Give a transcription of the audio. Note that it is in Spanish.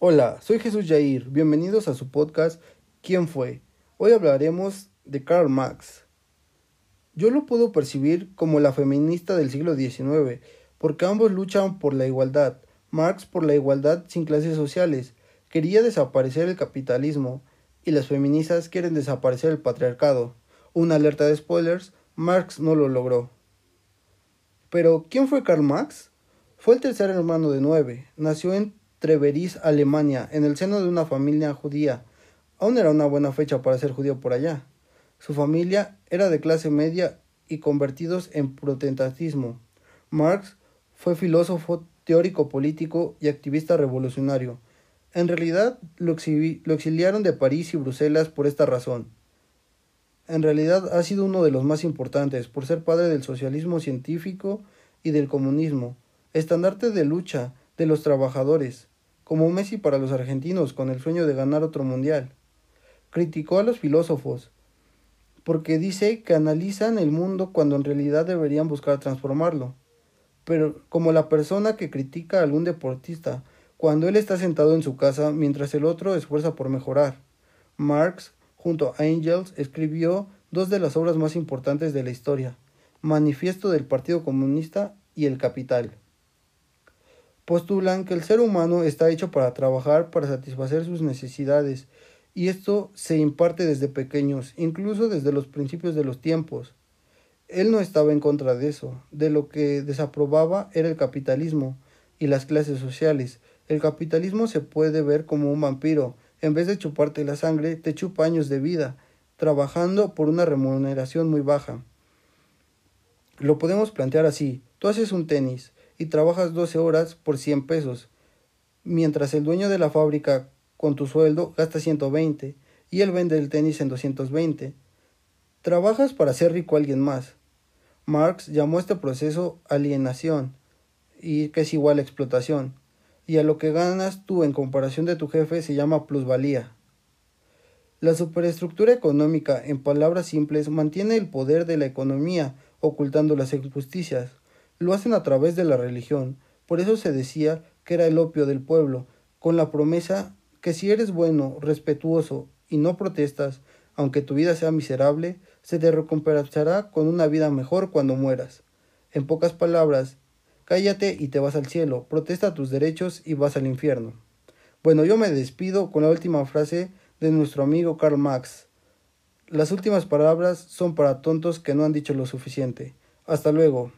Hola, soy Jesús Yair. Bienvenidos a su podcast ¿Quién fue? Hoy hablaremos de Karl Marx. Yo lo puedo percibir como la feminista del siglo XIX, porque ambos luchan por la igualdad. Marx por la igualdad sin clases sociales. Quería desaparecer el capitalismo y las feministas quieren desaparecer el patriarcado. Una alerta de spoilers, Marx no lo logró. Pero, ¿quién fue Karl Marx? Fue el tercer hermano de nueve. Nació en Treveris, Alemania, en el seno de una familia judía. Aún era una buena fecha para ser judío por allá. Su familia era de clase media y convertidos en protestantismo. Marx fue filósofo, teórico político y activista revolucionario. En realidad lo, lo, exiliaron de París y Bruselas por esta razón. En realidad ha sido uno de los más importantes por ser padre del socialismo científico y del comunismo, estandarte de lucha de los trabajadores, como Messi para los argentinos con el sueño de ganar otro mundial. Criticó a los filósofos, porque dice que analizan el mundo cuando en realidad deberían buscar transformarlo. Pero como la persona que critica a algún deportista cuando él está sentado en su casa mientras el otro esfuerza por mejorar. Marx, junto a Engels, escribió dos de las obras más importantes de la historia, Manifiesto del Partido Comunista y El Capital postulan que el ser humano está hecho para trabajar para satisfacer sus necesidades, y esto se imparte desde pequeños, incluso desde los principios de los tiempos. Él no estaba en contra de eso, de lo que desaprobaba era el capitalismo y las clases sociales. El capitalismo se puede ver como un vampiro, en vez de chuparte la sangre, te chupa años de vida, trabajando por una remuneración muy baja. Lo podemos plantear así, tú haces un tenis, y trabajas 12 horas por 100 pesos, mientras el dueño de la fábrica con tu sueldo gasta 120 y él vende el tenis en 220. Trabajas para ser rico a alguien más. Marx llamó este proceso alienación, y que es igual a explotación, y a lo que ganas tú en comparación de tu jefe se llama plusvalía. La superestructura económica, en palabras simples, mantiene el poder de la economía, ocultando las injusticias. Lo hacen a través de la religión, por eso se decía que era el opio del pueblo, con la promesa que si eres bueno, respetuoso y no protestas, aunque tu vida sea miserable, se te recompensará con una vida mejor cuando mueras. En pocas palabras, cállate y te vas al cielo, protesta tus derechos y vas al infierno. Bueno, yo me despido con la última frase de nuestro amigo Karl Marx. Las últimas palabras son para tontos que no han dicho lo suficiente. Hasta luego.